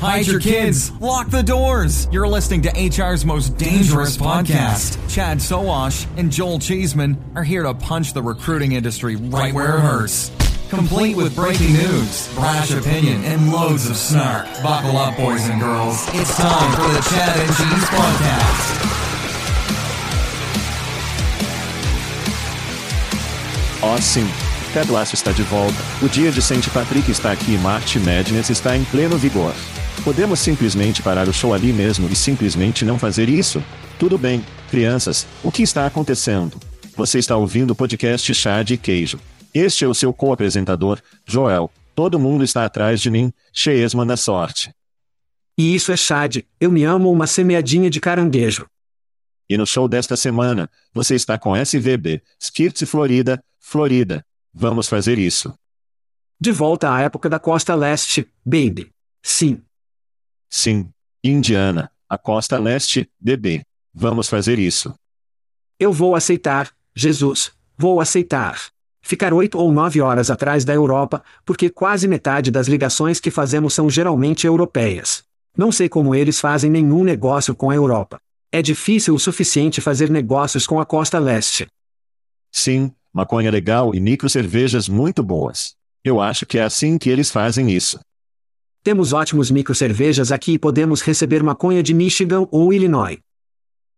Hide your kids. Lock the doors. You're listening to HR's most dangerous podcast. Chad Soash and Joel Cheeseman are here to punch the recruiting industry right where it hurts. Complete with breaking news, brash opinion, and loads of snark. Buckle up, boys and girls. It's time for the Chad and Cheese Podcast. Oh, sim. Ted Lasso está de volta. O dia de St. Patrick está aqui e March Madness está em pleno vigor. Podemos simplesmente parar o show ali mesmo e simplesmente não fazer isso? Tudo bem, crianças, o que está acontecendo? Você está ouvindo o podcast Chá de Queijo. Este é o seu co-apresentador, Joel. Todo mundo está atrás de mim, cheesma na sorte. E isso é Chad, eu me amo uma semeadinha de caranguejo. E no show desta semana, você está com SVB, Skirts Florida, Florida. Vamos fazer isso. De volta à época da costa leste, baby. Sim. Sim. Indiana, a costa leste, bebê. Vamos fazer isso. Eu vou aceitar, Jesus, vou aceitar. Ficar oito ou nove horas atrás da Europa, porque quase metade das ligações que fazemos são geralmente europeias. Não sei como eles fazem nenhum negócio com a Europa. É difícil o suficiente fazer negócios com a costa leste. Sim, maconha legal e micro cervejas muito boas. Eu acho que é assim que eles fazem isso. Temos ótimos micro cervejas aqui e podemos receber maconha de Michigan ou Illinois.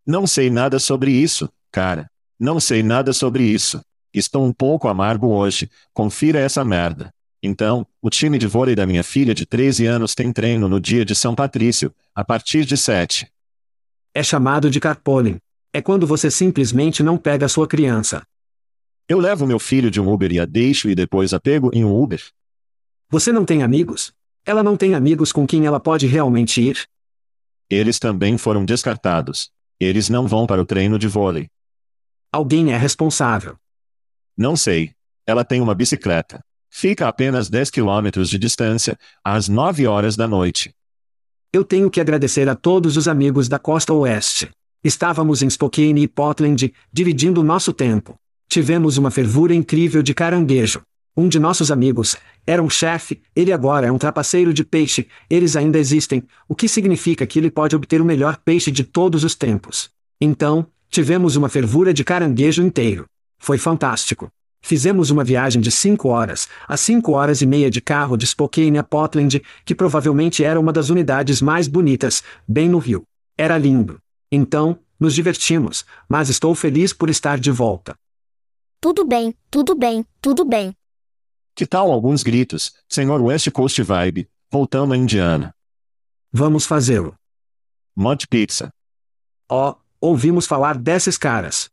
Não sei nada sobre isso, cara. Não sei nada sobre isso. Estou um pouco amargo hoje. Confira essa merda. Então, o time de vôlei da minha filha de 13 anos tem treino no dia de São Patrício, a partir de 7. É chamado de carpooling. É quando você simplesmente não pega sua criança. Eu levo meu filho de um Uber e a deixo e depois a pego em um Uber. Você não tem amigos? Ela não tem amigos com quem ela pode realmente ir? Eles também foram descartados. Eles não vão para o treino de vôlei. Alguém é responsável. Não sei. Ela tem uma bicicleta. Fica a apenas 10 quilômetros de distância, às 9 horas da noite. Eu tenho que agradecer a todos os amigos da costa oeste. Estávamos em Spokane e Portland, dividindo nosso tempo. Tivemos uma fervura incrível de caranguejo. Um de nossos amigos era um chefe, ele agora é um trapaceiro de peixe, eles ainda existem, o que significa que ele pode obter o melhor peixe de todos os tempos. Então, tivemos uma fervura de caranguejo inteiro. Foi fantástico. Fizemos uma viagem de cinco horas, a cinco horas e meia de carro de Spokane a Portland, que provavelmente era uma das unidades mais bonitas, bem no rio. Era lindo. Então, nos divertimos, mas estou feliz por estar de volta. Tudo bem, tudo bem, tudo bem. Que tal alguns gritos, Senhor West Coast Vibe, voltando a Indiana? Vamos fazê-lo. Mud Pizza. Oh, ouvimos falar desses caras.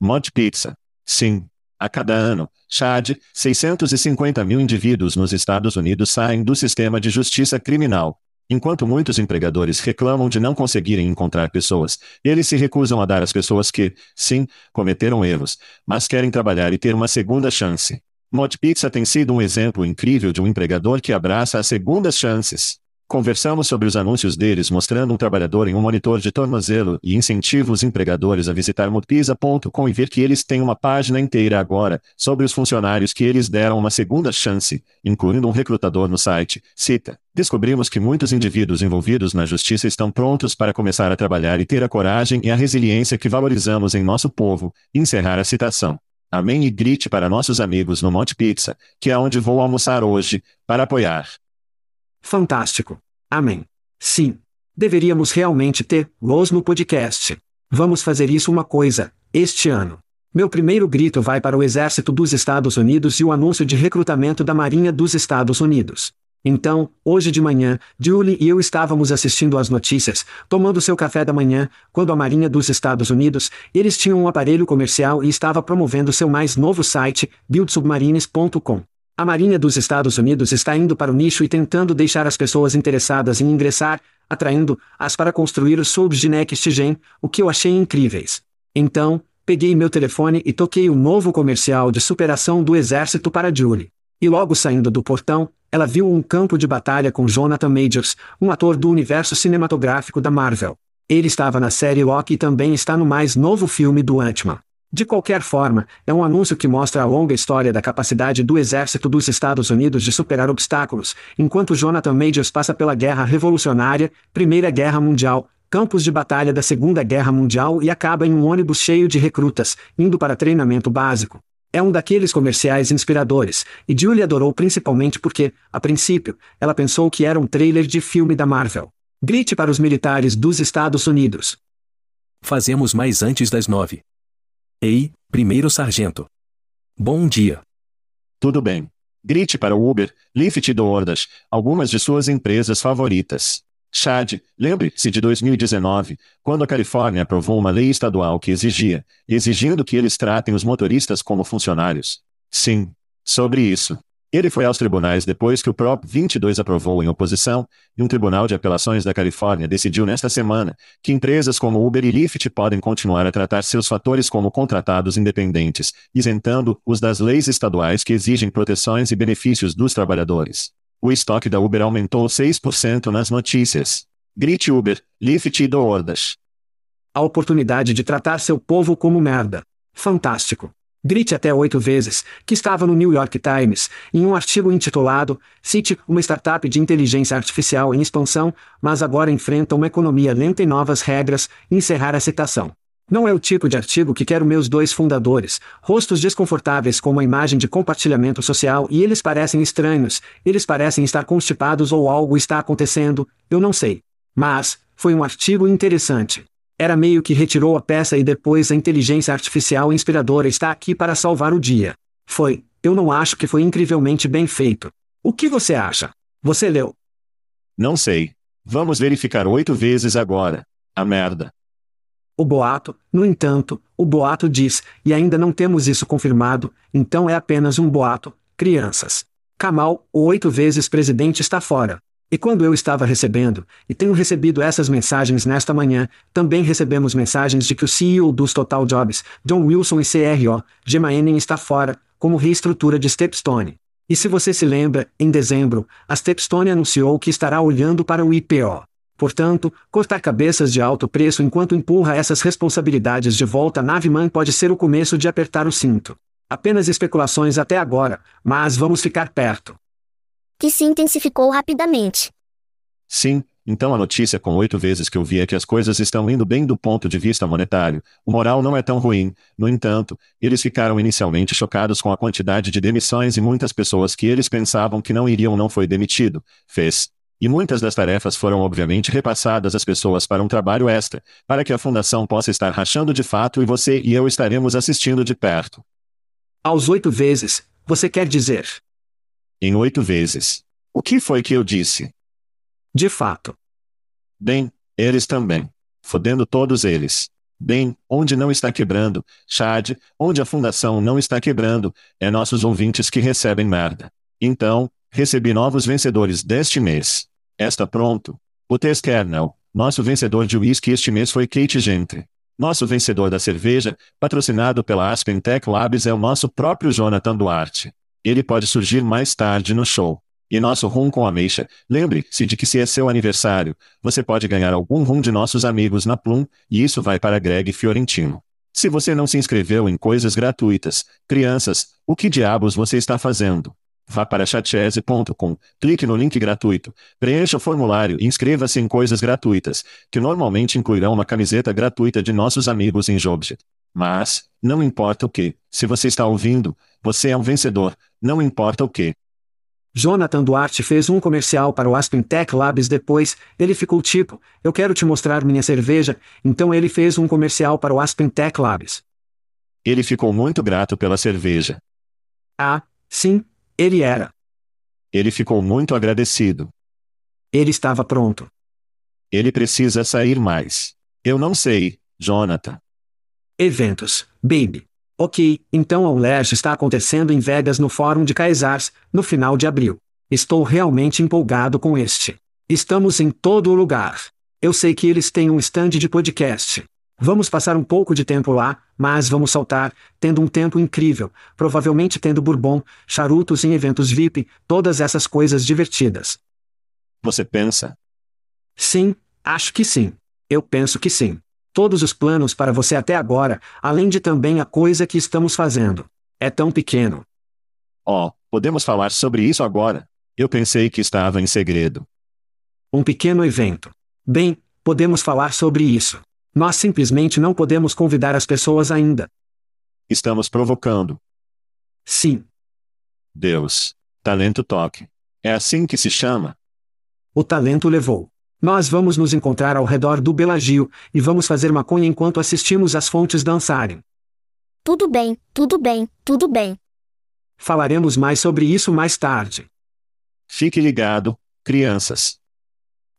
Mud Pizza. Sim, a cada ano, Chad, 650 mil indivíduos nos Estados Unidos saem do sistema de justiça criminal. Enquanto muitos empregadores reclamam de não conseguirem encontrar pessoas, eles se recusam a dar às pessoas que, sim, cometeram erros, mas querem trabalhar e ter uma segunda chance. Mod Pizza tem sido um exemplo incrível de um empregador que abraça as segundas chances. Conversamos sobre os anúncios deles mostrando um trabalhador em um monitor de tornozelo e incentiva os empregadores a visitar modpizza.com e ver que eles têm uma página inteira agora sobre os funcionários que eles deram uma segunda chance, incluindo um recrutador no site. Cita. Descobrimos que muitos indivíduos envolvidos na justiça estão prontos para começar a trabalhar e ter a coragem e a resiliência que valorizamos em nosso povo. Encerrar a citação. Amém e grite para nossos amigos no Monte Pizza, que é onde vou almoçar hoje, para apoiar. Fantástico. Amém. Sim. Deveríamos realmente ter Los no podcast. Vamos fazer isso uma coisa, este ano. Meu primeiro grito vai para o Exército dos Estados Unidos e o anúncio de recrutamento da Marinha dos Estados Unidos. Então, hoje de manhã, Julie e eu estávamos assistindo às notícias, tomando seu café da manhã, quando a Marinha dos Estados Unidos, eles tinham um aparelho comercial e estava promovendo seu mais novo site, buildsubmarines.com. A Marinha dos Estados Unidos está indo para o nicho e tentando deixar as pessoas interessadas em ingressar, atraindo-as para construir os subs de Next Gen, o que eu achei incríveis. Então, peguei meu telefone e toquei o novo comercial de superação do exército para Julie. E logo saindo do portão, ela viu um campo de batalha com Jonathan Majors, um ator do universo cinematográfico da Marvel. Ele estava na série Loki e também está no mais novo filme do Ant-Man. De qualquer forma, é um anúncio que mostra a longa história da capacidade do exército dos Estados Unidos de superar obstáculos, enquanto Jonathan Majors passa pela Guerra Revolucionária, Primeira Guerra Mundial, campos de batalha da Segunda Guerra Mundial e acaba em um ônibus cheio de recrutas, indo para treinamento básico. É um daqueles comerciais inspiradores, e Julie adorou principalmente porque, a princípio, ela pensou que era um trailer de filme da Marvel. Grite para os militares dos Estados Unidos. Fazemos mais antes das nove. Ei, primeiro sargento. Bom dia. Tudo bem. Grite para o Uber, Lyft e DoorDash, algumas de suas empresas favoritas. Chad, lembre-se de 2019, quando a Califórnia aprovou uma lei estadual que exigia, exigindo que eles tratem os motoristas como funcionários. Sim. Sobre isso. Ele foi aos tribunais depois que o Prop 22 aprovou em oposição, e um tribunal de apelações da Califórnia decidiu nesta semana que empresas como Uber e Lyft podem continuar a tratar seus fatores como contratados independentes, isentando-os das leis estaduais que exigem proteções e benefícios dos trabalhadores. O estoque da Uber aumentou 6% nas notícias. Grite Uber, Lyft e DoorDash. A oportunidade de tratar seu povo como merda. Fantástico. Grite até oito vezes, que estava no New York Times, em um artigo intitulado Cite uma startup de inteligência artificial em expansão, mas agora enfrenta uma economia lenta e novas regras, encerrar a citação. Não é o tipo de artigo que quero meus dois fundadores, rostos desconfortáveis com uma imagem de compartilhamento social e eles parecem estranhos, eles parecem estar constipados ou algo está acontecendo, eu não sei. Mas, foi um artigo interessante. Era meio que retirou a peça e depois a inteligência artificial inspiradora está aqui para salvar o dia. Foi, eu não acho que foi incrivelmente bem feito. O que você acha? Você leu? Não sei. Vamos verificar oito vezes agora. A merda. O boato, no entanto, o boato diz, e ainda não temos isso confirmado, então é apenas um boato, crianças. Kamal, o oito vezes presidente está fora. E quando eu estava recebendo, e tenho recebido essas mensagens nesta manhã, também recebemos mensagens de que o CEO dos Total Jobs, John Wilson e CRO, Gemma está fora, como reestrutura de Stepstone. E se você se lembra, em dezembro, a Stepstone anunciou que estará olhando para o IPO. Portanto, cortar cabeças de alto preço enquanto empurra essas responsabilidades de volta à nave-mãe pode ser o começo de apertar o cinto. Apenas especulações até agora, mas vamos ficar perto que se intensificou rapidamente. Sim, então a notícia com oito vezes que eu vi é que as coisas estão indo bem do ponto de vista monetário. O moral não é tão ruim. No entanto, eles ficaram inicialmente chocados com a quantidade de demissões e muitas pessoas que eles pensavam que não iriam não foi demitido. Fez. E muitas das tarefas foram obviamente repassadas às pessoas para um trabalho extra, para que a fundação possa estar rachando de fato e você e eu estaremos assistindo de perto. Aos oito vezes, você quer dizer? em oito vezes. O que foi que eu disse? De fato. Bem, eles também. Fodendo todos eles. Bem, onde não está quebrando, Chad, onde a fundação não está quebrando, é nossos ouvintes que recebem merda. Então, recebi novos vencedores deste mês. Está pronto. O Tess Kernel, nosso vencedor de whisky este mês foi Kate Gentry. Nosso vencedor da cerveja, patrocinado pela Aspen Tech Labs é o nosso próprio Jonathan Duarte. Ele pode surgir mais tarde no show. E nosso rum com ameixa, lembre-se de que se é seu aniversário, você pode ganhar algum rum de nossos amigos na Plum, e isso vai para Greg Fiorentino. Se você não se inscreveu em coisas gratuitas, crianças, o que diabos você está fazendo? Vá para chatese.com, clique no link gratuito, preencha o formulário e inscreva-se em coisas gratuitas, que normalmente incluirão uma camiseta gratuita de nossos amigos em Jobjet. Mas, não importa o que, se você está ouvindo, você é um vencedor, não importa o que. Jonathan Duarte fez um comercial para o Aspen Tech Labs depois, ele ficou tipo, eu quero te mostrar minha cerveja, então ele fez um comercial para o Aspen Tech Labs. Ele ficou muito grato pela cerveja. Ah, sim, ele era. Ele ficou muito agradecido. Ele estava pronto. Ele precisa sair mais. Eu não sei, Jonathan. Eventos, baby. Ok, então a ULERJ está acontecendo em Vegas no Fórum de Kaisars, no final de abril. Estou realmente empolgado com este. Estamos em todo o lugar. Eu sei que eles têm um stand de podcast. Vamos passar um pouco de tempo lá, mas vamos saltar, tendo um tempo incrível, provavelmente tendo bourbon, charutos em eventos VIP, todas essas coisas divertidas. Você pensa? Sim, acho que sim. Eu penso que sim todos os planos para você até agora, além de também a coisa que estamos fazendo. É tão pequeno. Oh, podemos falar sobre isso agora? Eu pensei que estava em segredo. Um pequeno evento. Bem, podemos falar sobre isso. Nós simplesmente não podemos convidar as pessoas ainda. Estamos provocando. Sim. Deus. Talento toque. É assim que se chama? O talento levou. Nós vamos nos encontrar ao redor do Belagio, e vamos fazer maconha enquanto assistimos as fontes dançarem. Tudo bem, tudo bem, tudo bem. Falaremos mais sobre isso mais tarde. Fique ligado, crianças.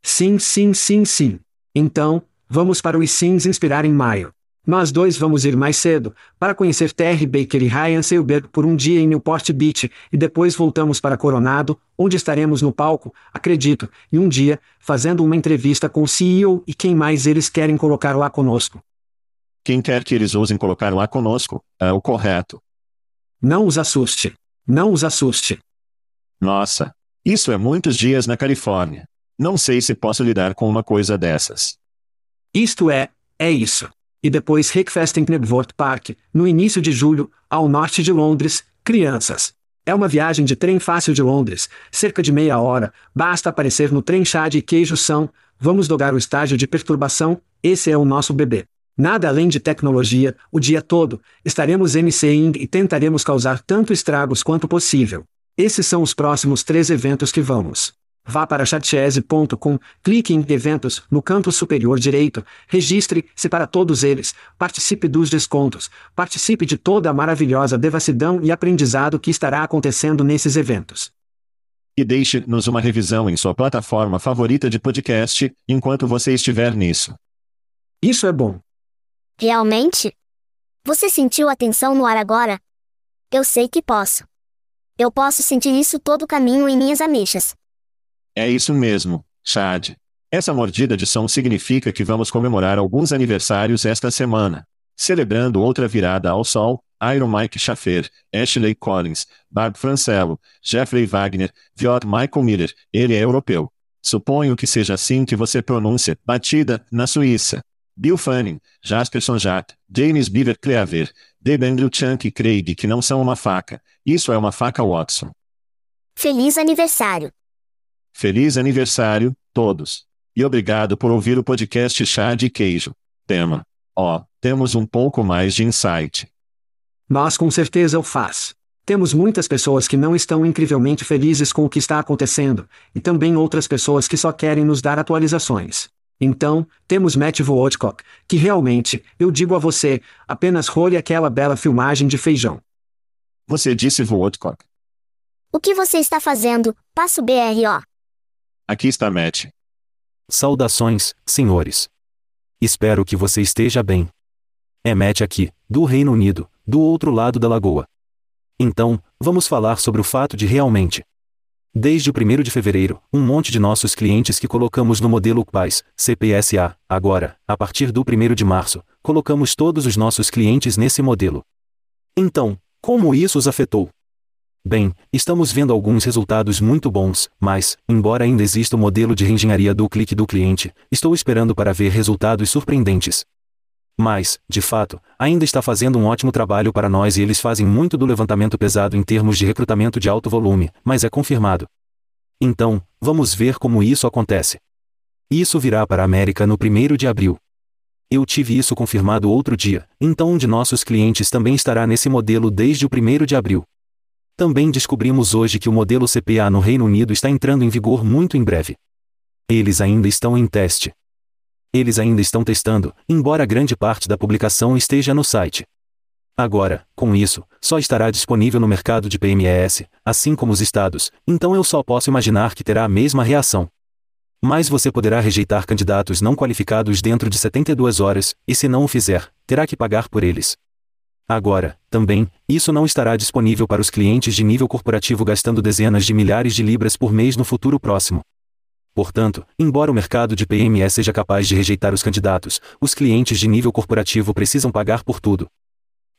Sim, sim, sim, sim. Então, vamos para os sims inspirar em maio. Nós dois vamos ir mais cedo, para conhecer Terry Baker e Ryan Seilberg por um dia em Newport Beach, e depois voltamos para Coronado, onde estaremos no palco, acredito, e um dia, fazendo uma entrevista com o CEO e quem mais eles querem colocar lá conosco. Quem quer que eles ousem colocar lá conosco, é o correto. Não os assuste. Não os assuste. Nossa, isso é muitos dias na Califórnia. Não sei se posso lidar com uma coisa dessas. Isto é, é isso e depois Rickfest em Knebworth Park, no início de julho, ao norte de Londres, crianças. É uma viagem de trem fácil de Londres, cerca de meia hora, basta aparecer no trem chá de queijo são, vamos dogar o estágio de perturbação, esse é o nosso bebê. Nada além de tecnologia, o dia todo, estaremos MCing e tentaremos causar tanto estragos quanto possível. Esses são os próximos três eventos que vamos. Vá para chatchese.com, clique em Eventos, no canto superior direito, registre-se para todos eles, participe dos descontos, participe de toda a maravilhosa devassidão e aprendizado que estará acontecendo nesses eventos. E deixe-nos uma revisão em sua plataforma favorita de podcast, enquanto você estiver nisso. Isso é bom. Realmente? Você sentiu a tensão no ar agora? Eu sei que posso. Eu posso sentir isso todo o caminho em minhas ameixas. É isso mesmo, Chad. Essa mordida de som significa que vamos comemorar alguns aniversários esta semana. Celebrando outra virada ao sol, Iron Mike Schaffer, Ashley Collins, Barb Francello, Jeffrey Wagner, Viot Michael Miller, ele é europeu. Suponho que seja assim que você pronuncia, batida, na Suíça. Bill Fanning, Jasperson Jat, James Beaver Cleaver, Deb Andrew Chunk e Craig que não são uma faca. Isso é uma faca Watson. Feliz aniversário! Feliz aniversário, todos. E obrigado por ouvir o podcast Chá de Queijo. Tema. Ó, oh, temos um pouco mais de insight. Mas com certeza o faz. Temos muitas pessoas que não estão incrivelmente felizes com o que está acontecendo, e também outras pessoas que só querem nos dar atualizações. Então, temos Matt Woodcock, que realmente, eu digo a você, apenas role aquela bela filmagem de feijão. Você disse Woodcock. O que você está fazendo? Passo BRO. Aqui está Matt. Saudações, senhores. Espero que você esteja bem. É Matt aqui, do Reino Unido, do outro lado da lagoa. Então, vamos falar sobre o fato de realmente Desde o 1 de fevereiro, um monte de nossos clientes que colocamos no modelo PAIS, CPSA, agora, a partir do 1 de março, colocamos todos os nossos clientes nesse modelo. Então, como isso os afetou? Bem, estamos vendo alguns resultados muito bons, mas, embora ainda exista o modelo de reengenharia do clique do cliente, estou esperando para ver resultados surpreendentes. Mas, de fato, ainda está fazendo um ótimo trabalho para nós e eles fazem muito do levantamento pesado em termos de recrutamento de alto volume, mas é confirmado. Então, vamos ver como isso acontece. Isso virá para a América no 1 de abril. Eu tive isso confirmado outro dia, então um de nossos clientes também estará nesse modelo desde o 1 de abril. Também descobrimos hoje que o modelo CPA no Reino Unido está entrando em vigor muito em breve. Eles ainda estão em teste. Eles ainda estão testando, embora grande parte da publicação esteja no site. Agora, com isso, só estará disponível no mercado de PMS, assim como os estados, então eu só posso imaginar que terá a mesma reação. Mas você poderá rejeitar candidatos não qualificados dentro de 72 horas, e se não o fizer, terá que pagar por eles. Agora, também, isso não estará disponível para os clientes de nível corporativo gastando dezenas de milhares de libras por mês no futuro próximo. Portanto, embora o mercado de PME seja capaz de rejeitar os candidatos, os clientes de nível corporativo precisam pagar por tudo.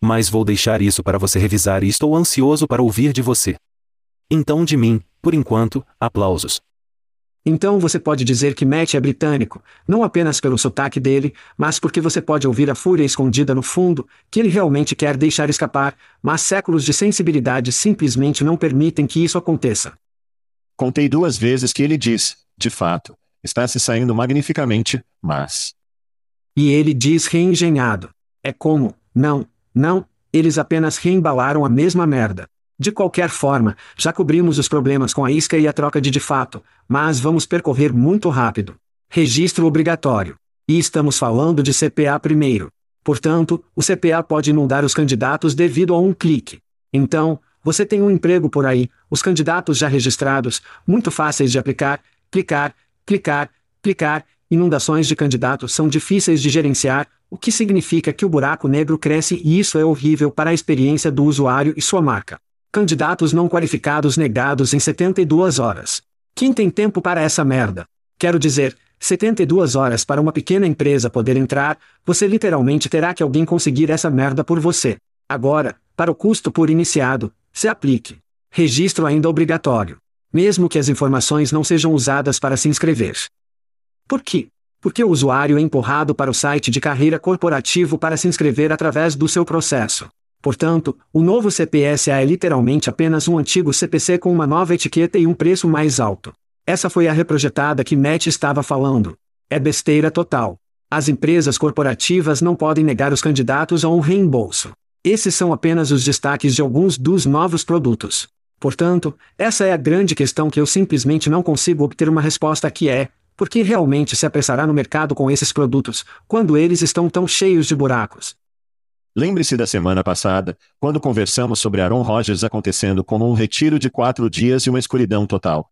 Mas vou deixar isso para você revisar e estou ansioso para ouvir de você. Então, de mim, por enquanto, aplausos. Então você pode dizer que Matt é britânico, não apenas pelo sotaque dele, mas porque você pode ouvir a fúria escondida no fundo, que ele realmente quer deixar escapar, mas séculos de sensibilidade simplesmente não permitem que isso aconteça. Contei duas vezes que ele diz, de fato, está se saindo magnificamente, mas. E ele diz reengenhado. É como, não, não, eles apenas reembalaram a mesma merda. De qualquer forma, já cobrimos os problemas com a isca e a troca de de fato, mas vamos percorrer muito rápido. Registro obrigatório. E estamos falando de CPA primeiro. Portanto, o CPA pode inundar os candidatos devido a um clique. Então, você tem um emprego por aí, os candidatos já registrados, muito fáceis de aplicar, clicar, clicar, clicar, inundações de candidatos são difíceis de gerenciar, o que significa que o buraco negro cresce e isso é horrível para a experiência do usuário e sua marca. Candidatos não qualificados negados em 72 horas. Quem tem tempo para essa merda? Quero dizer, 72 horas para uma pequena empresa poder entrar, você literalmente terá que alguém conseguir essa merda por você. Agora, para o custo por iniciado, se aplique. Registro ainda obrigatório mesmo que as informações não sejam usadas para se inscrever. Por quê? Porque o usuário é empurrado para o site de carreira corporativo para se inscrever através do seu processo. Portanto, o novo CPSA é literalmente apenas um antigo CPC com uma nova etiqueta e um preço mais alto. Essa foi a reprojetada que Matt estava falando. É besteira total. As empresas corporativas não podem negar os candidatos a um reembolso. Esses são apenas os destaques de alguns dos novos produtos. Portanto, essa é a grande questão que eu simplesmente não consigo obter uma resposta que é: por que realmente se apressará no mercado com esses produtos, quando eles estão tão cheios de buracos? Lembre-se da semana passada, quando conversamos sobre Aaron Rodgers acontecendo como um retiro de quatro dias e uma escuridão total.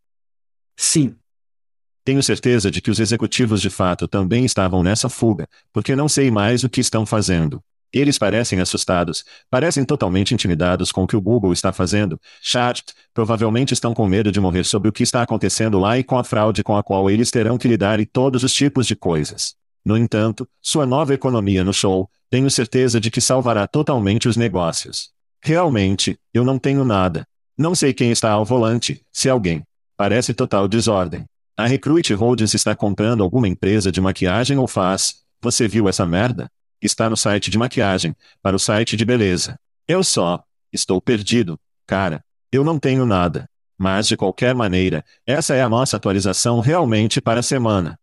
Sim. Tenho certeza de que os executivos de fato também estavam nessa fuga, porque não sei mais o que estão fazendo. Eles parecem assustados, parecem totalmente intimidados com o que o Google está fazendo. Chat, provavelmente estão com medo de morrer sobre o que está acontecendo lá e com a fraude com a qual eles terão que lidar e todos os tipos de coisas. No entanto, sua nova economia no show, tenho certeza de que salvará totalmente os negócios. Realmente, eu não tenho nada. Não sei quem está ao volante, se alguém. Parece total desordem. A Recruit Holdings está comprando alguma empresa de maquiagem ou faz. Você viu essa merda? Está no site de maquiagem, para o site de beleza. Eu só. Estou perdido, cara. Eu não tenho nada. Mas de qualquer maneira, essa é a nossa atualização realmente para a semana.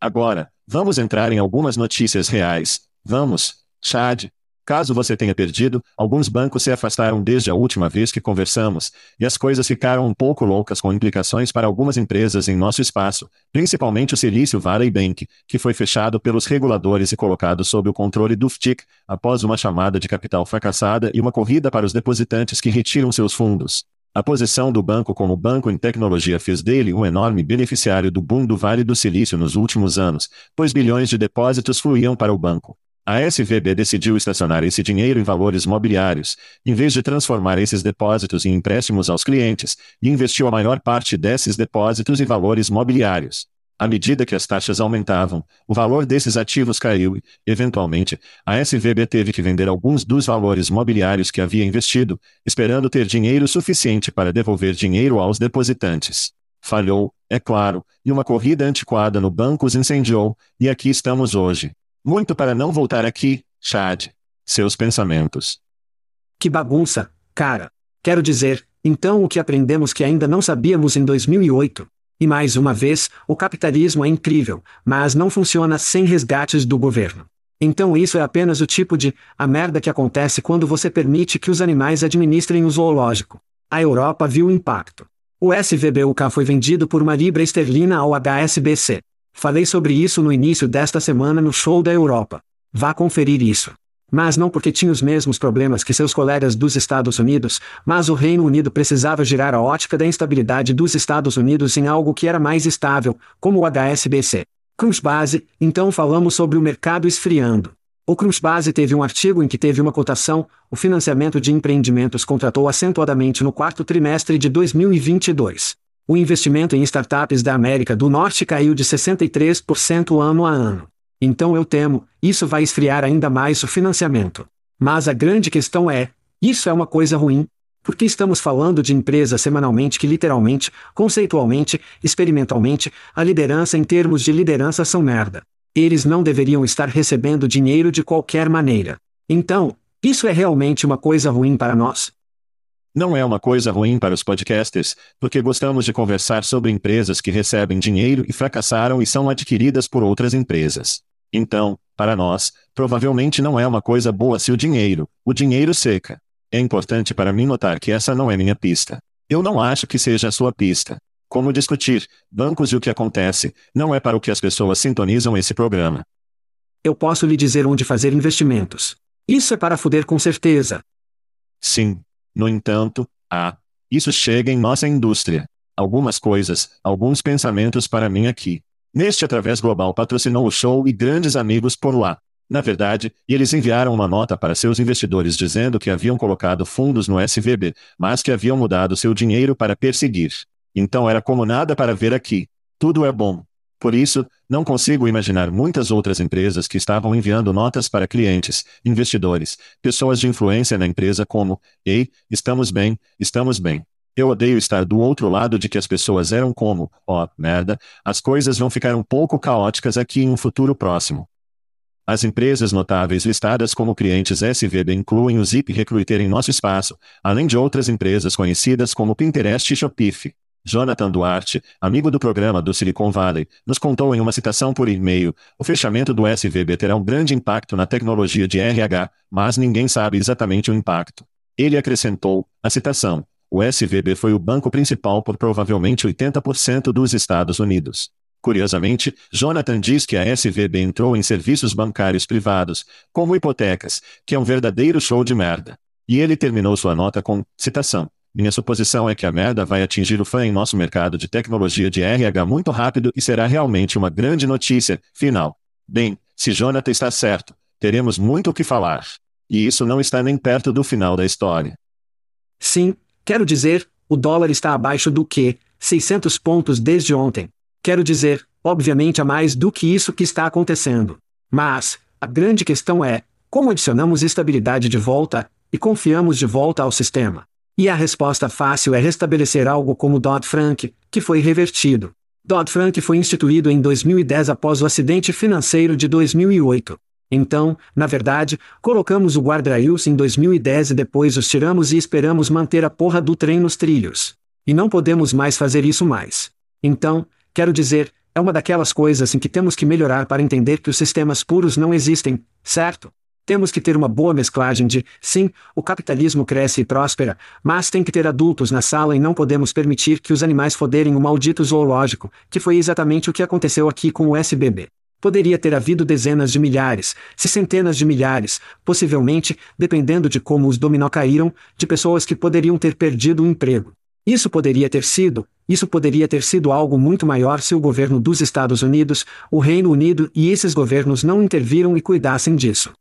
Agora, vamos entrar em algumas notícias reais. Vamos, Chad. Caso você tenha perdido, alguns bancos se afastaram desde a última vez que conversamos, e as coisas ficaram um pouco loucas com implicações para algumas empresas em nosso espaço, principalmente o Silício Valley Bank, que foi fechado pelos reguladores e colocado sob o controle do FTIC, após uma chamada de capital fracassada e uma corrida para os depositantes que retiram seus fundos. A posição do banco como banco em tecnologia fez dele um enorme beneficiário do boom do Vale do Silício nos últimos anos, pois bilhões de depósitos fluíam para o banco. A SVB decidiu estacionar esse dinheiro em valores mobiliários, em vez de transformar esses depósitos em empréstimos aos clientes, e investiu a maior parte desses depósitos em valores mobiliários. À medida que as taxas aumentavam, o valor desses ativos caiu e, eventualmente, a SVB teve que vender alguns dos valores mobiliários que havia investido, esperando ter dinheiro suficiente para devolver dinheiro aos depositantes. Falhou, é claro, e uma corrida antiquada no banco os incendiou, e aqui estamos hoje. Muito para não voltar aqui, Chad. Seus pensamentos. Que bagunça, cara. Quero dizer, então o que aprendemos que ainda não sabíamos em 2008. E mais uma vez, o capitalismo é incrível, mas não funciona sem resgates do governo. Então isso é apenas o tipo de a merda que acontece quando você permite que os animais administrem o zoológico. A Europa viu o impacto. O SVBUK foi vendido por uma libra esterlina ao HSBC. Falei sobre isso no início desta semana no show da Europa. Vá conferir isso mas não porque tinha os mesmos problemas que seus colegas dos Estados Unidos, mas o Reino Unido precisava girar a ótica da instabilidade dos Estados Unidos em algo que era mais estável, como o HSBC. Crunchbase, então falamos sobre o mercado esfriando. O Crunchbase teve um artigo em que teve uma cotação, o financiamento de empreendimentos contratou acentuadamente no quarto trimestre de 2022. O investimento em startups da América do Norte caiu de 63% ano a ano. Então eu temo, isso vai esfriar ainda mais o financiamento. Mas a grande questão é: isso é uma coisa ruim? Porque estamos falando de empresas semanalmente que literalmente, conceitualmente, experimentalmente, a liderança em termos de liderança são merda. Eles não deveriam estar recebendo dinheiro de qualquer maneira. Então, isso é realmente uma coisa ruim para nós? Não é uma coisa ruim para os podcasters, porque gostamos de conversar sobre empresas que recebem dinheiro e fracassaram e são adquiridas por outras empresas. Então, para nós, provavelmente não é uma coisa boa se o dinheiro, o dinheiro seca. É importante para mim notar que essa não é minha pista. Eu não acho que seja a sua pista. Como discutir, bancos e o que acontece, não é para o que as pessoas sintonizam esse programa. Eu posso lhe dizer onde fazer investimentos. Isso é para fuder com certeza. Sim. No entanto, ah, isso chega em nossa indústria. Algumas coisas, alguns pensamentos para mim aqui. Neste através global patrocinou o show e grandes amigos por lá. Na verdade, eles enviaram uma nota para seus investidores dizendo que haviam colocado fundos no SVB, mas que haviam mudado seu dinheiro para perseguir. Então era como nada para ver aqui. Tudo é bom. Por isso, não consigo imaginar muitas outras empresas que estavam enviando notas para clientes, investidores, pessoas de influência na empresa como: Ei, estamos bem, estamos bem. Eu odeio estar do outro lado de que as pessoas eram como, ó, oh, merda, as coisas vão ficar um pouco caóticas aqui em um futuro próximo. As empresas notáveis listadas como clientes SVB incluem o Zip Recruiter em nosso espaço, além de outras empresas conhecidas como Pinterest e Shopify. Jonathan Duarte, amigo do programa do Silicon Valley, nos contou em uma citação por e-mail: o fechamento do SVB terá um grande impacto na tecnologia de RH, mas ninguém sabe exatamente o impacto. Ele acrescentou: a citação, o SVB foi o banco principal por provavelmente 80% dos Estados Unidos. Curiosamente, Jonathan diz que a SVB entrou em serviços bancários privados, como hipotecas, que é um verdadeiro show de merda. E ele terminou sua nota com, citação, minha suposição é que a merda vai atingir o fã em nosso mercado de tecnologia de RH muito rápido e será realmente uma grande notícia, final. Bem, se Jonathan está certo, teremos muito o que falar. E isso não está nem perto do final da história. Sim, Quero dizer, o dólar está abaixo do que 600 pontos desde ontem. Quero dizer, obviamente a mais do que isso que está acontecendo. Mas, a grande questão é, como adicionamos estabilidade de volta, e confiamos de volta ao sistema? E a resposta fácil é restabelecer algo como Dodd-Frank, que foi revertido. Dodd-Frank foi instituído em 2010 após o acidente financeiro de 2008. Então, na verdade, colocamos o guarda-rails em 2010 e depois os tiramos e esperamos manter a porra do trem nos trilhos. E não podemos mais fazer isso mais. Então, quero dizer, é uma daquelas coisas em que temos que melhorar para entender que os sistemas puros não existem, certo? Temos que ter uma boa mesclagem de, sim, o capitalismo cresce e próspera, mas tem que ter adultos na sala e não podemos permitir que os animais foderem o maldito zoológico, que foi exatamente o que aconteceu aqui com o SBB. Poderia ter havido dezenas de milhares, se centenas de milhares, possivelmente, dependendo de como os dominó caíram, de pessoas que poderiam ter perdido o emprego. Isso poderia ter sido, isso poderia ter sido algo muito maior se o governo dos Estados Unidos, o Reino Unido e esses governos não interviram e cuidassem disso.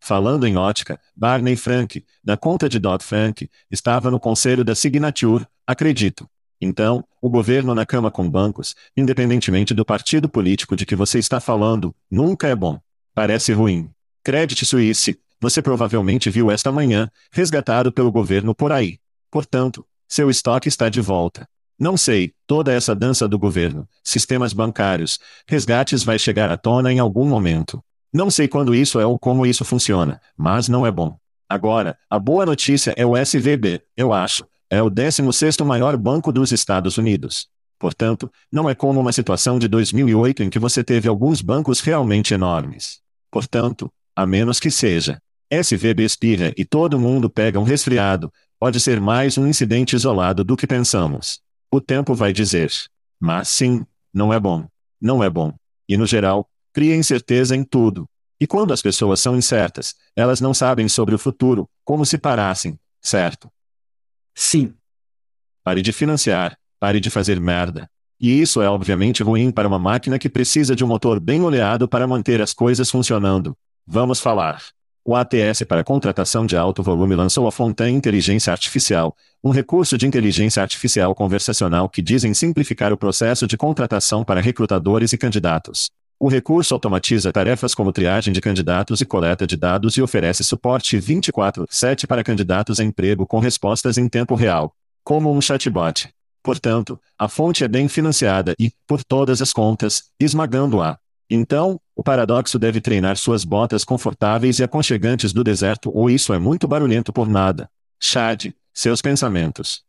Falando em ótica, Barney Frank, da conta de Dodd-Frank, estava no conselho da Signature, acredito. Então, o governo na cama com bancos, independentemente do partido político de que você está falando, nunca é bom. Parece ruim. Credit Suisse, você provavelmente viu esta manhã, resgatado pelo governo por aí. Portanto, seu estoque está de volta. Não sei, toda essa dança do governo, sistemas bancários, resgates vai chegar à tona em algum momento. Não sei quando isso é ou como isso funciona, mas não é bom. Agora, a boa notícia é o SVB, eu acho. É o 16º maior banco dos Estados Unidos. Portanto, não é como uma situação de 2008 em que você teve alguns bancos realmente enormes. Portanto, a menos que seja SVB espirra e todo mundo pega um resfriado, pode ser mais um incidente isolado do que pensamos. O tempo vai dizer. Mas sim, não é bom. Não é bom. E no geral, cria incerteza em tudo. E quando as pessoas são incertas, elas não sabem sobre o futuro, como se parassem, certo? Sim. Pare de financiar, pare de fazer merda. E isso é obviamente ruim para uma máquina que precisa de um motor bem oleado para manter as coisas funcionando. Vamos falar. O ATS para contratação de alto volume lançou a Fontaine Inteligência Artificial, um recurso de inteligência artificial conversacional que dizem simplificar o processo de contratação para recrutadores e candidatos. O recurso automatiza tarefas como triagem de candidatos e coleta de dados e oferece suporte 24/7 para candidatos a emprego com respostas em tempo real, como um chatbot. Portanto, a fonte é bem financiada e, por todas as contas, esmagando-a. Então, o paradoxo deve treinar suas botas confortáveis e aconchegantes do deserto ou isso é muito barulhento por nada. Chad, seus pensamentos.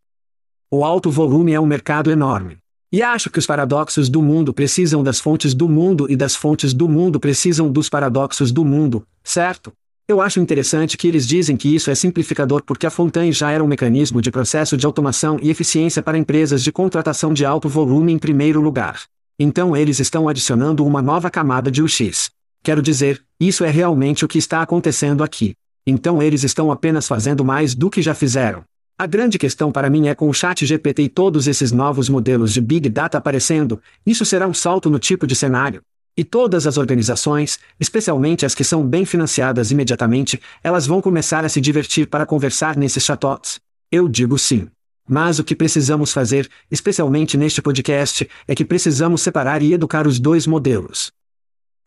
O alto volume é um mercado enorme. E acho que os paradoxos do mundo precisam das fontes do mundo e das fontes do mundo precisam dos paradoxos do mundo, certo? Eu acho interessante que eles dizem que isso é simplificador porque a Fontaine já era um mecanismo de processo de automação e eficiência para empresas de contratação de alto volume em primeiro lugar. Então eles estão adicionando uma nova camada de UX. Quero dizer, isso é realmente o que está acontecendo aqui. Então eles estão apenas fazendo mais do que já fizeram. A grande questão para mim é com o chat GPT e todos esses novos modelos de Big Data aparecendo, isso será um salto no tipo de cenário. E todas as organizações, especialmente as que são bem financiadas imediatamente, elas vão começar a se divertir para conversar nesses chatbots. Eu digo sim. Mas o que precisamos fazer, especialmente neste podcast, é que precisamos separar e educar os dois modelos.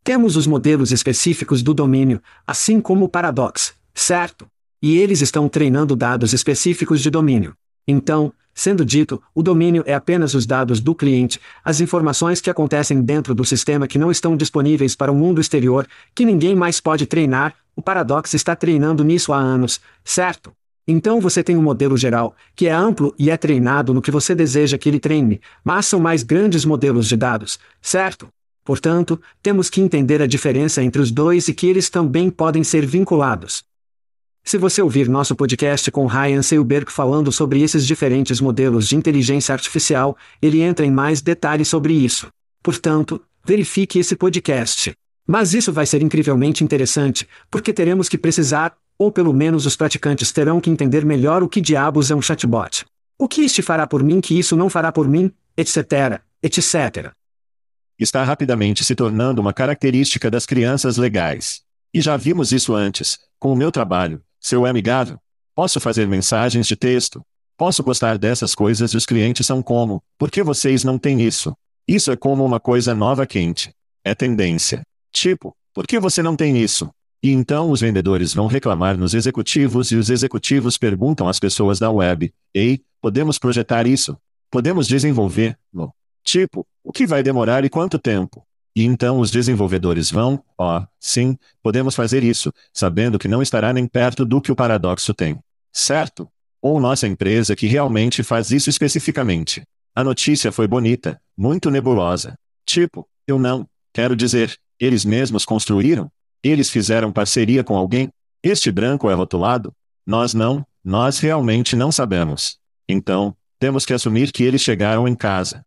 Temos os modelos específicos do domínio, assim como o Paradox, certo? E eles estão treinando dados específicos de domínio. Então, sendo dito, o domínio é apenas os dados do cliente, as informações que acontecem dentro do sistema que não estão disponíveis para o mundo exterior, que ninguém mais pode treinar, o Paradox está treinando nisso há anos, certo? Então você tem um modelo geral, que é amplo e é treinado no que você deseja que ele treine, mas são mais grandes modelos de dados, certo? Portanto, temos que entender a diferença entre os dois e que eles também podem ser vinculados. Se você ouvir nosso podcast com Ryan Seilberg falando sobre esses diferentes modelos de inteligência artificial, ele entra em mais detalhes sobre isso. Portanto, verifique esse podcast. Mas isso vai ser incrivelmente interessante, porque teremos que precisar, ou pelo menos os praticantes terão que entender melhor o que diabos é um chatbot. O que este fará por mim que isso não fará por mim, etc, etc. Está rapidamente se tornando uma característica das crianças legais. E já vimos isso antes, com o meu trabalho, seu é amigável? Posso fazer mensagens de texto? Posso gostar dessas coisas e os clientes são como, por que vocês não têm isso? Isso é como uma coisa nova quente. É tendência. Tipo, por que você não tem isso? E então os vendedores vão reclamar nos executivos e os executivos perguntam às pessoas da web: Ei, podemos projetar isso? Podemos desenvolver? No. Tipo, o que vai demorar e quanto tempo? E então os desenvolvedores vão, ó, oh, sim, podemos fazer isso, sabendo que não estará nem perto do que o paradoxo tem. Certo? Ou nossa empresa que realmente faz isso especificamente. A notícia foi bonita, muito nebulosa. Tipo, eu não, quero dizer, eles mesmos construíram? Eles fizeram parceria com alguém? Este branco é rotulado? Nós não, nós realmente não sabemos. Então, temos que assumir que eles chegaram em casa.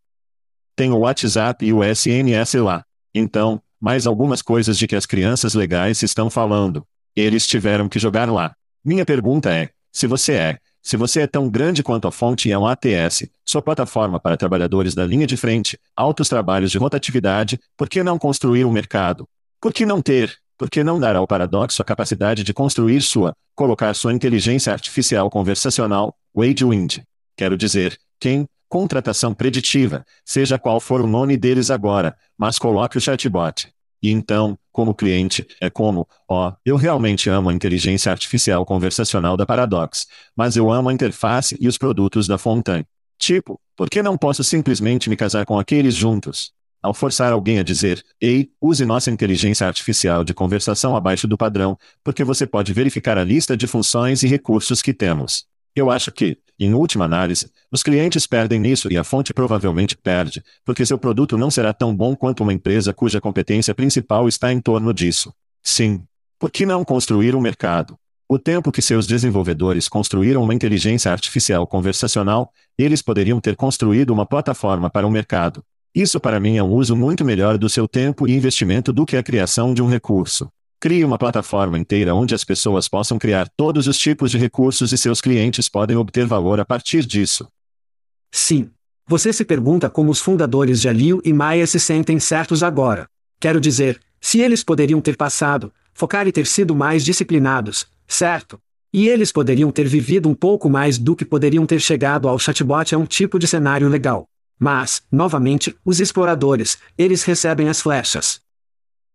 Tem o WhatsApp e o SNS lá. Então, mais algumas coisas de que as crianças legais estão falando. Eles tiveram que jogar lá. Minha pergunta é: se você é, Se você é tão grande quanto a fonte é um ATS, sua plataforma para trabalhadores da linha de frente, altos trabalhos de rotatividade, por que não construir um mercado? Por que não ter? Por que não dar ao paradoxo a capacidade de construir sua, colocar sua inteligência artificial conversacional, Wade Wind? Quero dizer, quem, contratação preditiva, seja qual for o nome deles agora, mas coloque o chatbot. E então, como cliente, é como, ó, oh, eu realmente amo a inteligência artificial conversacional da Paradox, mas eu amo a interface e os produtos da Fontaine. Tipo, por que não posso simplesmente me casar com aqueles juntos? Ao forçar alguém a dizer, ei, use nossa inteligência artificial de conversação abaixo do padrão, porque você pode verificar a lista de funções e recursos que temos. Eu acho que, em última análise, os clientes perdem nisso e a fonte provavelmente perde, porque seu produto não será tão bom quanto uma empresa cuja competência principal está em torno disso. Sim. Por que não construir um mercado? O tempo que seus desenvolvedores construíram uma inteligência artificial conversacional, eles poderiam ter construído uma plataforma para o mercado. Isso para mim é um uso muito melhor do seu tempo e investimento do que a criação de um recurso. Crie uma plataforma inteira onde as pessoas possam criar todos os tipos de recursos e seus clientes podem obter valor a partir disso. Sim. Você se pergunta como os fundadores de Alio e Maia se sentem certos agora. Quero dizer, se eles poderiam ter passado, focar e ter sido mais disciplinados, certo? E eles poderiam ter vivido um pouco mais do que poderiam ter chegado ao chatbot é um tipo de cenário legal. Mas, novamente, os exploradores, eles recebem as flechas.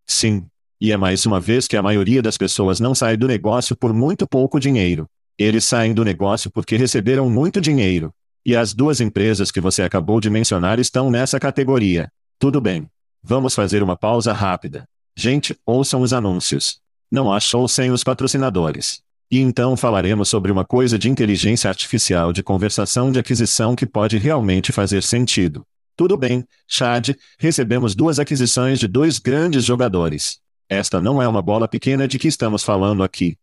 Sim, e é mais uma vez que a maioria das pessoas não sai do negócio por muito pouco dinheiro. Eles saem do negócio porque receberam muito dinheiro. E as duas empresas que você acabou de mencionar estão nessa categoria. Tudo bem. Vamos fazer uma pausa rápida. Gente, ouçam os anúncios. Não achou sem os patrocinadores. E então falaremos sobre uma coisa de inteligência artificial de conversação de aquisição que pode realmente fazer sentido. Tudo bem, Chad, recebemos duas aquisições de dois grandes jogadores. Esta não é uma bola pequena de que estamos falando aqui.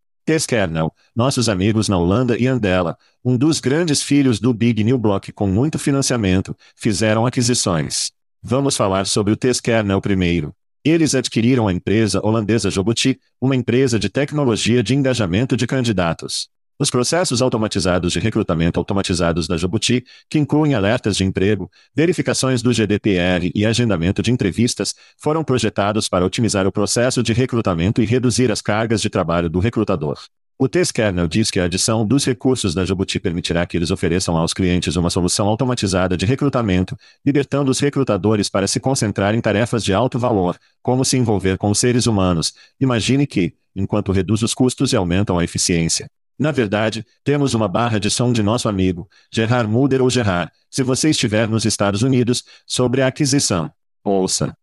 Kernel, nossos amigos na Holanda e Andela, um dos grandes filhos do Big New Block com muito financiamento, fizeram aquisições. Vamos falar sobre o Kernel primeiro. Eles adquiriram a empresa holandesa Jobuti, uma empresa de tecnologia de engajamento de candidatos. Os processos automatizados de recrutamento automatizados da Jabuti, que incluem alertas de emprego, verificações do GDPR e agendamento de entrevistas, foram projetados para otimizar o processo de recrutamento e reduzir as cargas de trabalho do recrutador. O T-Kernel diz que a adição dos recursos da Jabuti permitirá que eles ofereçam aos clientes uma solução automatizada de recrutamento, libertando os recrutadores para se concentrar em tarefas de alto valor, como se envolver com os seres humanos. Imagine que, enquanto reduz os custos e aumentam a eficiência, na verdade, temos uma barra de som de nosso amigo, Gerard Mulder ou Gerard, se você estiver nos Estados Unidos, sobre a aquisição. Ouça.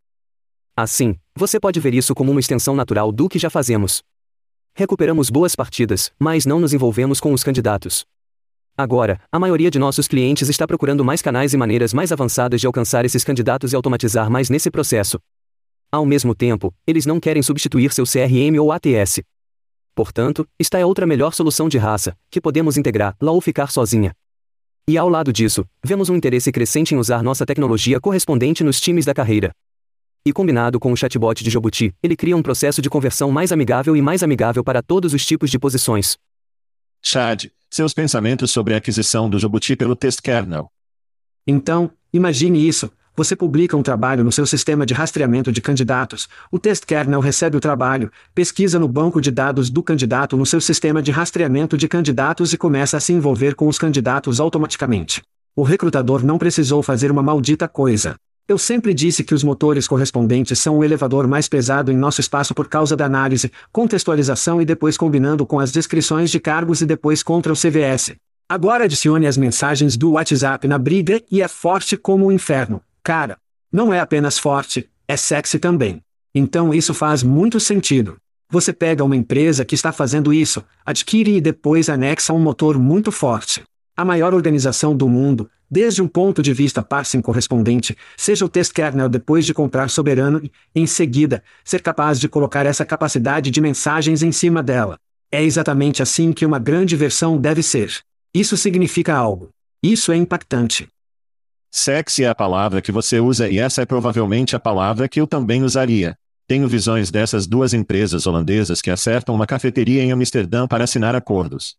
Assim, você pode ver isso como uma extensão natural do que já fazemos. Recuperamos boas partidas, mas não nos envolvemos com os candidatos. Agora, a maioria de nossos clientes está procurando mais canais e maneiras mais avançadas de alcançar esses candidatos e automatizar mais nesse processo. Ao mesmo tempo, eles não querem substituir seu CRM ou ATS. Portanto, esta é outra melhor solução de raça, que podemos integrar lá ou ficar sozinha. E ao lado disso, vemos um interesse crescente em usar nossa tecnologia correspondente nos times da carreira. E combinado com o chatbot de Jobuti, ele cria um processo de conversão mais amigável e mais amigável para todos os tipos de posições. Chad, seus pensamentos sobre a aquisição do Jobuti pelo test kernel. Então, imagine isso, você publica um trabalho no seu sistema de rastreamento de candidatos, o test kernel recebe o trabalho, pesquisa no banco de dados do candidato no seu sistema de rastreamento de candidatos e começa a se envolver com os candidatos automaticamente. O recrutador não precisou fazer uma maldita coisa. Eu sempre disse que os motores correspondentes são o elevador mais pesado em nosso espaço por causa da análise, contextualização e depois combinando com as descrições de cargos e depois contra o CVS. Agora adicione as mensagens do WhatsApp na briga e é forte como o inferno. Cara, não é apenas forte, é sexy também. Então isso faz muito sentido. Você pega uma empresa que está fazendo isso, adquire e depois anexa um motor muito forte. A maior organização do mundo, desde um ponto de vista parsing correspondente, seja o test kernel depois de comprar soberano e, em seguida, ser capaz de colocar essa capacidade de mensagens em cima dela. É exatamente assim que uma grande versão deve ser. Isso significa algo. Isso é impactante. Sexy é a palavra que você usa e essa é provavelmente a palavra que eu também usaria. Tenho visões dessas duas empresas holandesas que acertam uma cafeteria em Amsterdã para assinar acordos.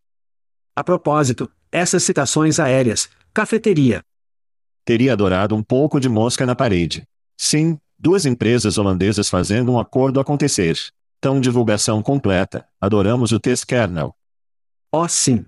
A propósito, Essas citações aéreas, cafeteria. Teria adorado um pouco de mosca na parede. Sim, duas empresas holandesas fazendo um acordo acontecer. Tão divulgação completa, adoramos o test kernel. Oh sim.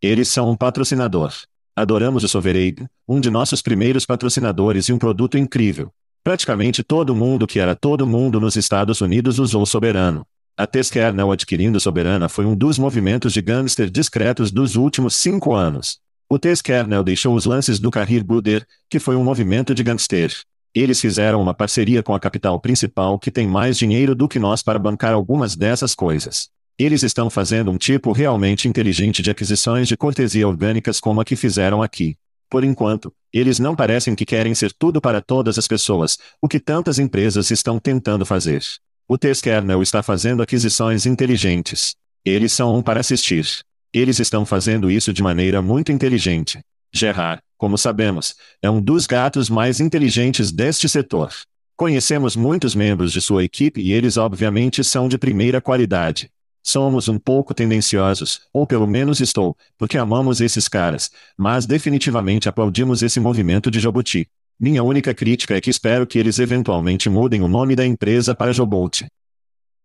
Eles são um patrocinador. Adoramos o Sovereign, um de nossos primeiros patrocinadores e um produto incrível. Praticamente todo mundo que era todo mundo nos Estados Unidos usou Soberano. A T-Kernel adquirindo Soberana foi um dos movimentos de gangster discretos dos últimos cinco anos. O T-Kernel deixou os lances do Carrir Buder, que foi um movimento de gangster. Eles fizeram uma parceria com a capital principal que tem mais dinheiro do que nós para bancar algumas dessas coisas. Eles estão fazendo um tipo realmente inteligente de aquisições de cortesia orgânicas como a que fizeram aqui. Por enquanto, eles não parecem que querem ser tudo para todas as pessoas, o que tantas empresas estão tentando fazer. O T-Kernel está fazendo aquisições inteligentes. Eles são um para assistir. Eles estão fazendo isso de maneira muito inteligente. Gerard, como sabemos, é um dos gatos mais inteligentes deste setor. Conhecemos muitos membros de sua equipe e eles obviamente são de primeira qualidade. Somos um pouco tendenciosos, ou pelo menos estou, porque amamos esses caras, mas definitivamente aplaudimos esse movimento de Jobuti. Minha única crítica é que espero que eles eventualmente mudem o nome da empresa para Jobolt.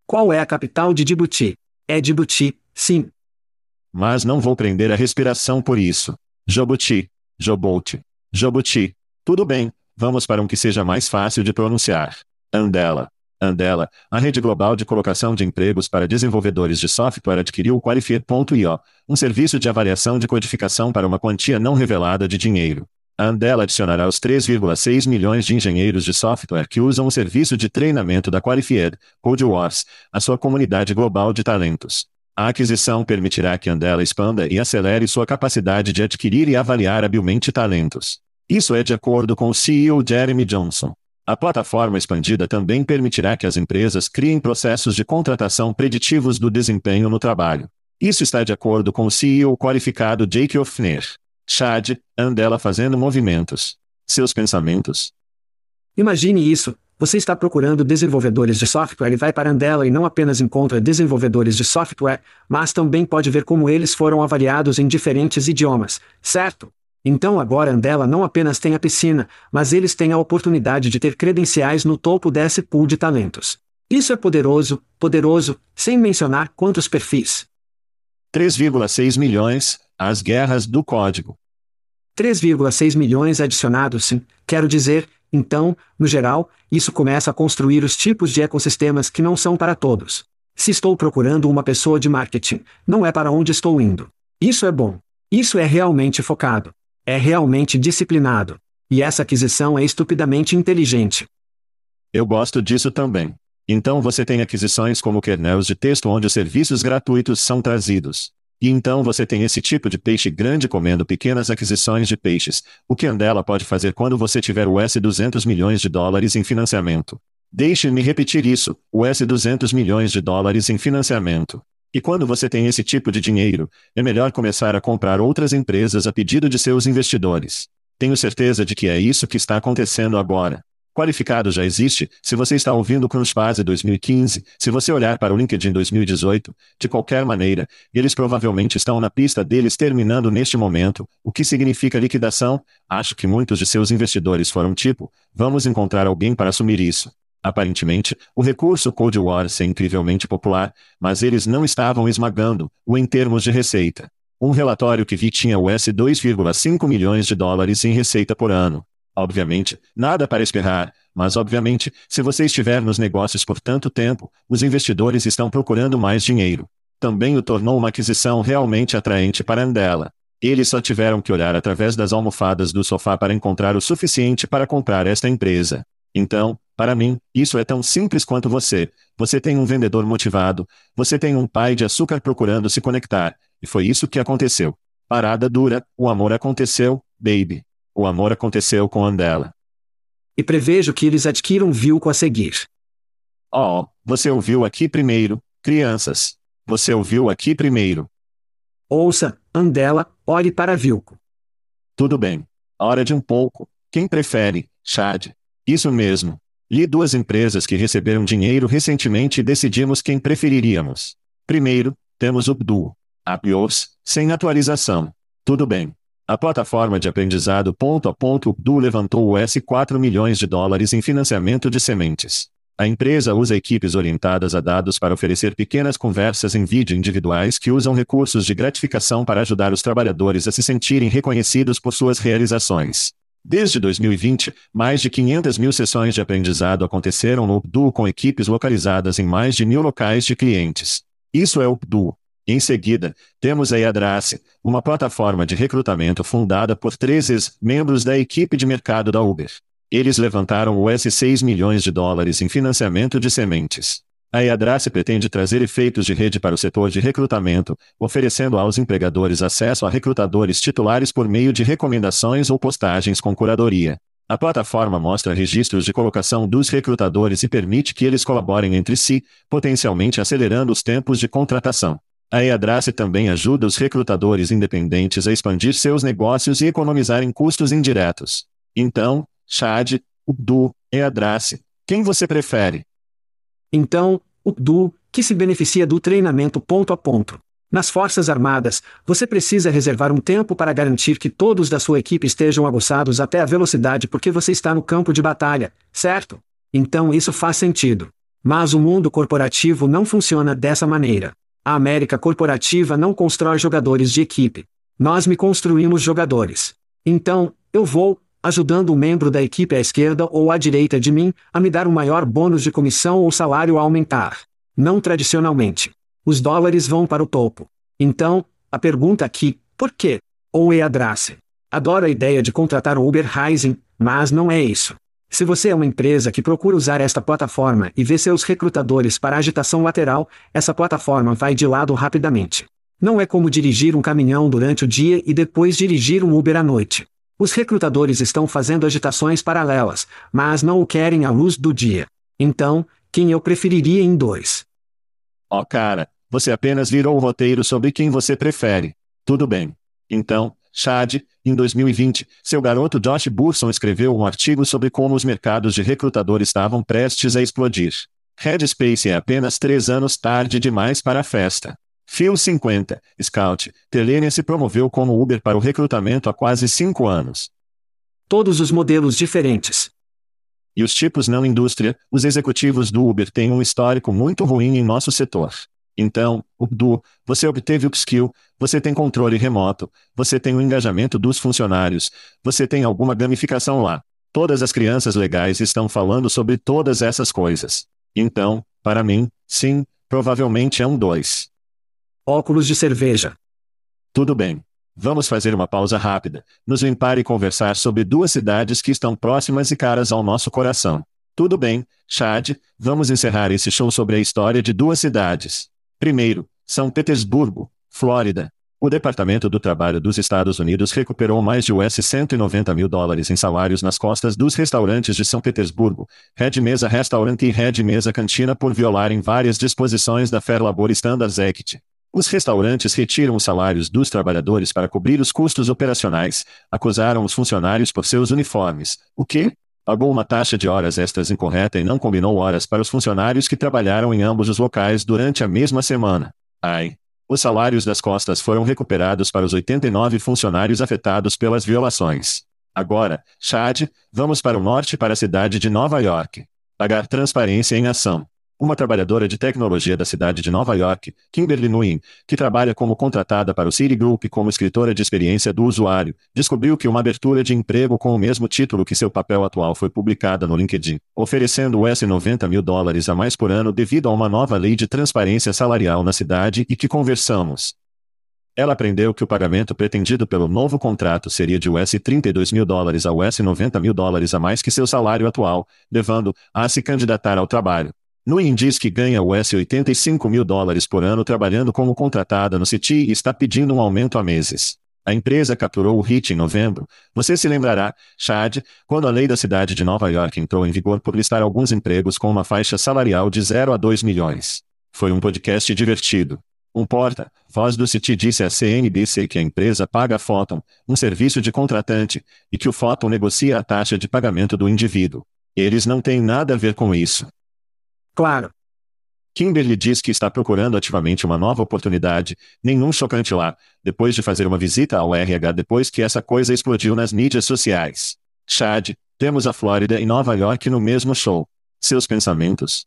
Qual é a capital de Djibouti? É Djibouti, sim. Mas não vou prender a respiração por isso. Jobuti. Jobolt. Jobuti. Tudo bem, vamos para um que seja mais fácil de pronunciar. Andela. Andela, a rede global de colocação de empregos para desenvolvedores de software adquiriu o Qualifier.io, um serviço de avaliação de codificação para uma quantia não revelada de dinheiro. Andela adicionará os 3,6 milhões de engenheiros de software que usam o serviço de treinamento da Qualified, CodeWars, à sua comunidade global de talentos. A aquisição permitirá que Andela expanda e acelere sua capacidade de adquirir e avaliar habilmente talentos. Isso é de acordo com o CEO Jeremy Johnson. A plataforma expandida também permitirá que as empresas criem processos de contratação preditivos do desempenho no trabalho. Isso está de acordo com o CEO qualificado Jake Offner. Chad, Andela fazendo movimentos. Seus pensamentos? Imagine isso. Você está procurando desenvolvedores de software e vai para Andela e não apenas encontra desenvolvedores de software, mas também pode ver como eles foram avaliados em diferentes idiomas, certo? Então agora Andela não apenas tem a piscina, mas eles têm a oportunidade de ter credenciais no topo desse pool de talentos. Isso é poderoso, poderoso, sem mencionar quantos perfis. 3,6 milhões, as guerras do código. 3,6 milhões adicionados, sim. Quero dizer, então, no geral, isso começa a construir os tipos de ecossistemas que não são para todos. Se estou procurando uma pessoa de marketing, não é para onde estou indo. Isso é bom. Isso é realmente focado. É realmente disciplinado. E essa aquisição é estupidamente inteligente. Eu gosto disso também. Então você tem aquisições como kernels de texto onde os serviços gratuitos são trazidos. E então você tem esse tipo de peixe grande comendo pequenas aquisições de peixes, o que Andela pode fazer quando você tiver o S 200 milhões de dólares em financiamento. Deixe-me repetir isso, o S 200 milhões de dólares em financiamento. E quando você tem esse tipo de dinheiro, é melhor começar a comprar outras empresas a pedido de seus investidores. Tenho certeza de que é isso que está acontecendo agora. Qualificado já existe, se você está ouvindo Crunchbase 2015, se você olhar para o LinkedIn 2018, de qualquer maneira, eles provavelmente estão na pista deles terminando neste momento, o que significa liquidação? Acho que muitos de seus investidores foram tipo, vamos encontrar alguém para assumir isso. Aparentemente, o recurso Cold Wars é incrivelmente popular, mas eles não estavam esmagando-o em termos de receita. Um relatório que vi tinha US 2,5 milhões de dólares em receita por ano. Obviamente, nada para esperar, mas obviamente, se você estiver nos negócios por tanto tempo, os investidores estão procurando mais dinheiro. Também o tornou uma aquisição realmente atraente para Andela. Eles só tiveram que olhar através das almofadas do sofá para encontrar o suficiente para comprar esta empresa. Então, para mim, isso é tão simples quanto você. Você tem um vendedor motivado, você tem um pai de açúcar procurando se conectar, e foi isso que aconteceu. Parada dura, o amor aconteceu, baby. O amor aconteceu com Andela. E prevejo que eles adquiram Vilco a seguir. Oh, você ouviu aqui primeiro, crianças. Você ouviu aqui primeiro. Ouça, Andela, olhe para Vilco. Tudo bem. Hora de um pouco. Quem prefere, Chad? Isso mesmo. Li duas empresas que receberam dinheiro recentemente e decidimos quem preferiríamos. Primeiro, temos o Bdu. Apios, sem atualização. Tudo bem. A plataforma de aprendizado ponto a ponto do levantou US 4 milhões de dólares em financiamento de sementes. A empresa usa equipes orientadas a dados para oferecer pequenas conversas em vídeo individuais que usam recursos de gratificação para ajudar os trabalhadores a se sentirem reconhecidos por suas realizações. Desde 2020, mais de 500 mil sessões de aprendizado aconteceram no UPDU com equipes localizadas em mais de mil locais de clientes. Isso é o UPDU. Em seguida, temos a Yadrace, uma plataforma de recrutamento fundada por três ex-membros da equipe de mercado da Uber. Eles levantaram US 6 milhões de dólares em financiamento de sementes. A Yadrace pretende trazer efeitos de rede para o setor de recrutamento, oferecendo aos empregadores acesso a recrutadores titulares por meio de recomendações ou postagens com curadoria. A plataforma mostra registros de colocação dos recrutadores e permite que eles colaborem entre si, potencialmente acelerando os tempos de contratação. A Yadrace também ajuda os recrutadores independentes a expandir seus negócios e economizar em custos indiretos. Então, Chad, Ubdu, Eadrace. Quem você prefere? Então, Ubdu, que se beneficia do treinamento ponto a ponto. Nas Forças Armadas, você precisa reservar um tempo para garantir que todos da sua equipe estejam aguçados até a velocidade porque você está no campo de batalha, certo? Então isso faz sentido. Mas o mundo corporativo não funciona dessa maneira. A América corporativa não constrói jogadores de equipe. Nós me construímos jogadores. Então, eu vou, ajudando um membro da equipe à esquerda ou à direita de mim a me dar um maior bônus de comissão ou salário a aumentar. Não tradicionalmente. Os dólares vão para o topo. Então, a pergunta aqui, por quê? Ou é Drace? Adoro a ideia de contratar o Uber Rising, mas não é isso. Se você é uma empresa que procura usar esta plataforma e vê seus recrutadores para agitação lateral, essa plataforma vai de lado rapidamente. Não é como dirigir um caminhão durante o dia e depois dirigir um Uber à noite. Os recrutadores estão fazendo agitações paralelas, mas não o querem à luz do dia. Então, quem eu preferiria em dois? Oh cara, você apenas virou o roteiro sobre quem você prefere. Tudo bem. Então, Chad, em 2020, seu garoto Josh Burson escreveu um artigo sobre como os mercados de recrutadores estavam prestes a explodir. Headspace é apenas três anos tarde demais para a festa. Phil 50, Scout, Telenia se promoveu como Uber para o recrutamento há quase cinco anos. Todos os modelos diferentes. E os tipos não indústria, os executivos do Uber têm um histórico muito ruim em nosso setor. Então, Ubdu, você obteve o skill, você tem controle remoto, você tem o engajamento dos funcionários, você tem alguma gamificação lá. Todas as crianças legais estão falando sobre todas essas coisas. Então, para mim, sim, provavelmente é um 2 óculos de cerveja. Tudo bem. Vamos fazer uma pausa rápida, nos limpar e conversar sobre duas cidades que estão próximas e caras ao nosso coração. Tudo bem, Chad, vamos encerrar esse show sobre a história de duas cidades. Primeiro, São Petersburgo, Flórida. O Departamento do Trabalho dos Estados Unidos recuperou mais de US 190 mil dólares em salários nas costas dos restaurantes de São Petersburgo, Red Mesa Restaurant e Red Mesa Cantina por violarem várias disposições da Fair Labor Standards Act. Os restaurantes retiram os salários dos trabalhadores para cobrir os custos operacionais, acusaram os funcionários por seus uniformes. O quê? Pagou uma taxa de horas extras incorreta e não combinou horas para os funcionários que trabalharam em ambos os locais durante a mesma semana. Ai. Os salários das costas foram recuperados para os 89 funcionários afetados pelas violações. Agora, Chad, vamos para o norte para a cidade de Nova York. Pagar transparência em ação. Uma trabalhadora de tecnologia da cidade de Nova York, Kimberly Nguyen, que trabalha como contratada para o Citigroup como escritora de experiência do usuário, descobriu que uma abertura de emprego com o mesmo título que seu papel atual foi publicada no LinkedIn, oferecendo US 90 mil dólares a mais por ano devido a uma nova lei de transparência salarial na cidade e que conversamos. Ela aprendeu que o pagamento pretendido pelo novo contrato seria de US 32 mil dólares a US 90 mil dólares a mais que seu salário atual, levando a se candidatar ao trabalho. Nguyen diz que ganha US 85 mil dólares por ano trabalhando como contratada no Citi e está pedindo um aumento há meses. A empresa capturou o hit em novembro. Você se lembrará, Chad, quando a lei da cidade de Nova York entrou em vigor por listar alguns empregos com uma faixa salarial de 0 a 2 milhões. Foi um podcast divertido. Um porta, voz do Citi disse à CNBC que a empresa paga a Photon, um serviço de contratante, e que o Photon negocia a taxa de pagamento do indivíduo. Eles não têm nada a ver com isso. Claro. Kimberly diz que está procurando ativamente uma nova oportunidade, nenhum chocante lá, depois de fazer uma visita ao RH depois que essa coisa explodiu nas mídias sociais. Chad, temos a Flórida e Nova York no mesmo show. Seus pensamentos?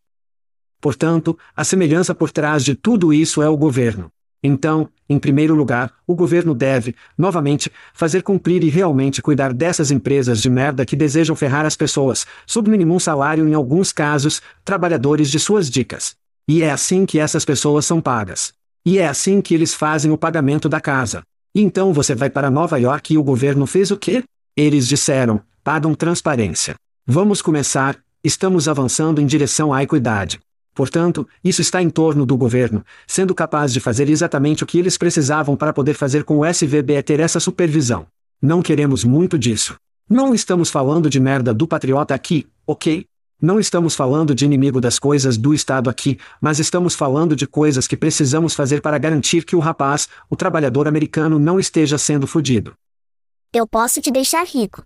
Portanto, a semelhança por trás de tudo isso é o governo. Então, em primeiro lugar, o governo deve, novamente, fazer cumprir e realmente cuidar dessas empresas de merda que desejam ferrar as pessoas, sob mínimo salário em alguns casos, trabalhadores de suas dicas. E é assim que essas pessoas são pagas. E é assim que eles fazem o pagamento da casa. E então você vai para Nova York e o governo fez o quê? Eles disseram: pagam transparência. Vamos começar, estamos avançando em direção à equidade. Portanto, isso está em torno do governo, sendo capaz de fazer exatamente o que eles precisavam para poder fazer com o SVB é ter essa supervisão. Não queremos muito disso. Não estamos falando de merda do patriota aqui, ok? Não estamos falando de inimigo das coisas do Estado aqui, mas estamos falando de coisas que precisamos fazer para garantir que o rapaz, o trabalhador americano, não esteja sendo fudido. Eu posso te deixar rico.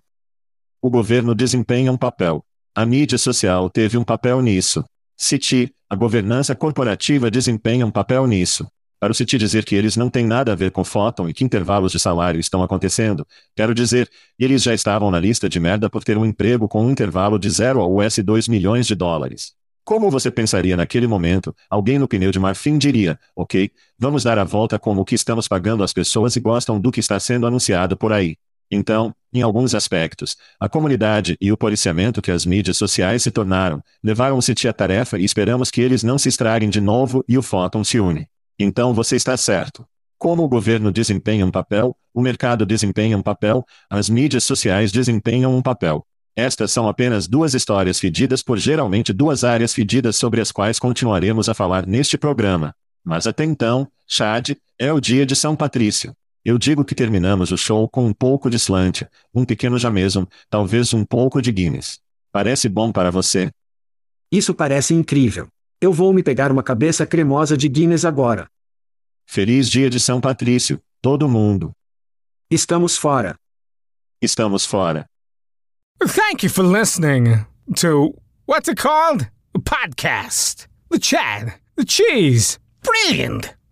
O governo desempenha um papel. A mídia social teve um papel nisso. Citi, a governança corporativa desempenha um papel nisso. Para o Citi dizer que eles não têm nada a ver com Fóton e que intervalos de salário estão acontecendo, quero dizer, eles já estavam na lista de merda por ter um emprego com um intervalo de 0 a US 2 milhões de dólares. Como você pensaria naquele momento, alguém no pneu de marfim diria, ok, vamos dar a volta com o que estamos pagando às pessoas e gostam do que está sendo anunciado por aí. Então, em alguns aspectos, a comunidade e o policiamento que as mídias sociais se tornaram, levaram o Citi à tarefa e esperamos que eles não se estraguem de novo e o Fóton se une. Então você está certo. Como o governo desempenha um papel, o mercado desempenha um papel, as mídias sociais desempenham um papel. Estas são apenas duas histórias fedidas por geralmente duas áreas fedidas sobre as quais continuaremos a falar neste programa. Mas até então, Chad, é o dia de São Patrício. Eu digo que terminamos o show com um pouco de slant, um pequeno jameson, talvez um pouco de Guinness. Parece bom para você? Isso parece incrível. Eu vou me pegar uma cabeça cremosa de Guinness agora. Feliz dia de São Patrício, todo mundo. Estamos fora. Estamos fora. Thank you for listening to what's it called? A podcast. The Chad. The Cheese. Brilliant.